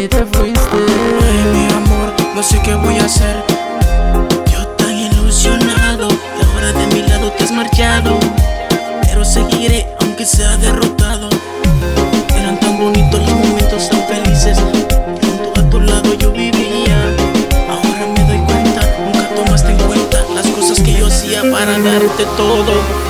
Ay, mi amor, no sé qué voy a hacer. Yo tan ilusionado y ahora de mi lado te has marchado. Pero seguiré aunque sea derrotado. Eran tan bonitos los momentos tan felices. Junto a tu lado yo vivía. Ahora me doy cuenta, nunca tomaste en cuenta las cosas que yo hacía para darte todo.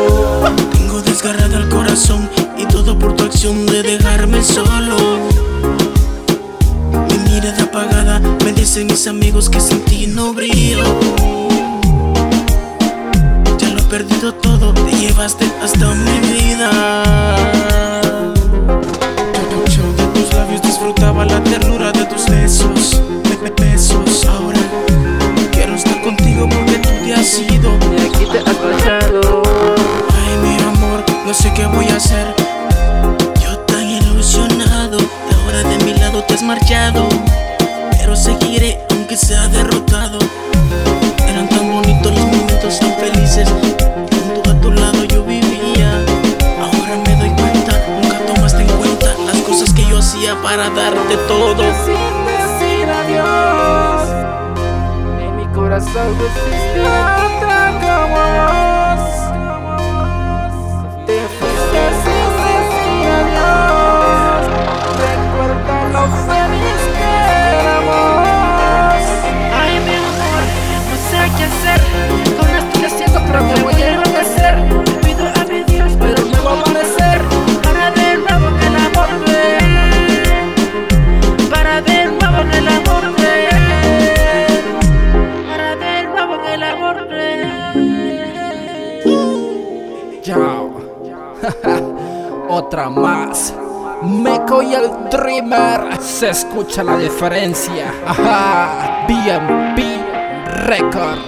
de dejarme solo. Mi mirada apagada, me dicen mis amigos que sin ti no brillo. Ya lo he perdido todo, te llevaste hasta mi vida. Yo, de tus labios disfrutaba la ternura de tus besos, be- be- besos. Ahora quiero estar contigo porque tú te has ido. Y aquí te has marchado. Ay, mi amor, no sé qué voy a hacer. Hacía para darte todo. Sin decir adiós. En mi corazón existe otra como vos. Otra más. Meco y el Dreamer. Se escucha la diferencia. Ajá. BMP Record.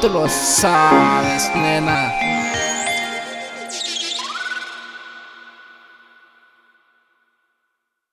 Tú lo sabes, nena.